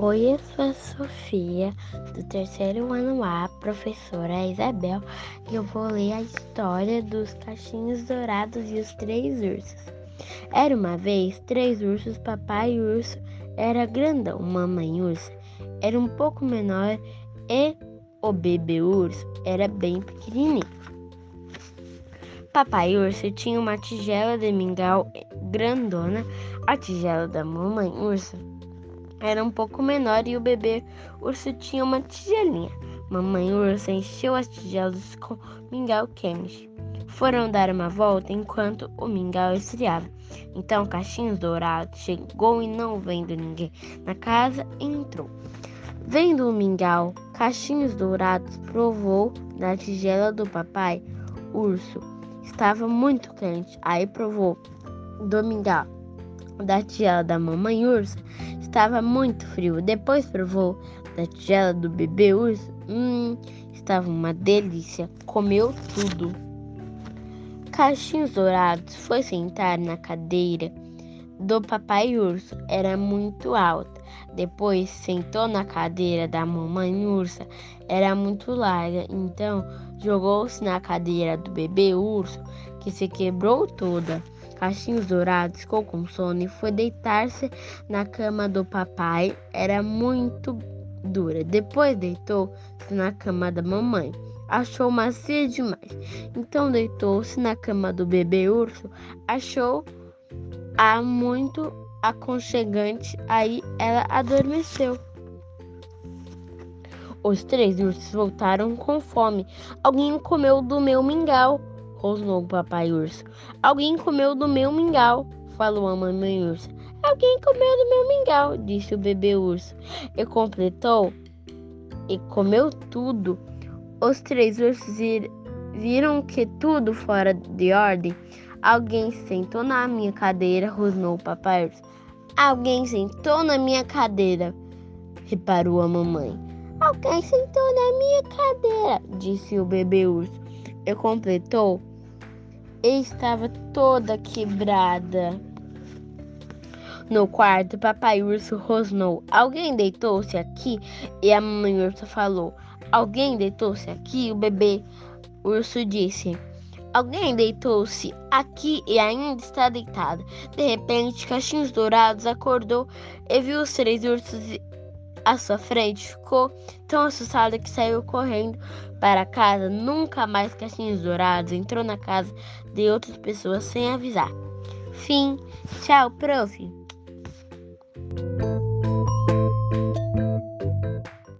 Oi, eu sou a Sofia, do terceiro ano A, professora Isabel, e eu vou ler a história dos cachinhos dourados e os três ursos. Era uma vez três ursos, papai urso era grandão, mamãe ursa era um pouco menor e o bebê urso era bem pequenininho. Papai urso tinha uma tigela de mingau grandona, a tigela da mamãe ursa era um pouco menor e o bebê urso tinha uma tigelinha. Mamãe urso encheu as tigelas com mingau quente. Foram dar uma volta enquanto o mingau esfriava. Então Caixinhos Dourado chegou e não vendo ninguém na casa, entrou. Vendo o mingau, Caixinhos Dourados provou da tigela do papai urso. Estava muito quente. Aí provou do mingau da tigela da mamãe ursa estava muito frio. Depois provou da tigela do bebê urso. Hum, estava uma delícia. Comeu tudo. Cachinhos Dourados foi sentar na cadeira do papai urso. Era muito alta. Depois sentou na cadeira da mamãe ursa. Era muito larga. Então jogou-se na cadeira do bebê urso, que se quebrou toda. Cachinhos Dourados ficou com sono e foi deitar-se na cama do papai. Era muito dura. Depois deitou-se na cama da mamãe. Achou macia demais. Então deitou-se na cama do bebê urso. Achou a muito aconchegante. Aí ela adormeceu. Os três ursos voltaram com fome. Alguém comeu do meu mingau rosnou o papai urso. Alguém comeu do meu mingau, falou a mamãe urso. Alguém comeu do meu mingau, disse o bebê urso. E completou e comeu tudo. Os três ursos viram que tudo fora de ordem. Alguém sentou na minha cadeira, rosnou o papai urso. Alguém sentou na minha cadeira, reparou a mamãe. Alguém sentou na minha cadeira, disse o bebê urso. E completou estava toda quebrada. No quarto, papai urso rosnou. Alguém deitou-se aqui? E a mamãe urso falou. Alguém deitou-se aqui? O bebê urso disse. Alguém deitou-se aqui e ainda está deitado. De repente, Cachinhos Dourados acordou e viu os três ursos à sua frente. Ficou tão assustada que saiu correndo para casa. Nunca mais Caixinhos Dourados entrou na casa de outras pessoas sem avisar. Fim. Tchau, prof.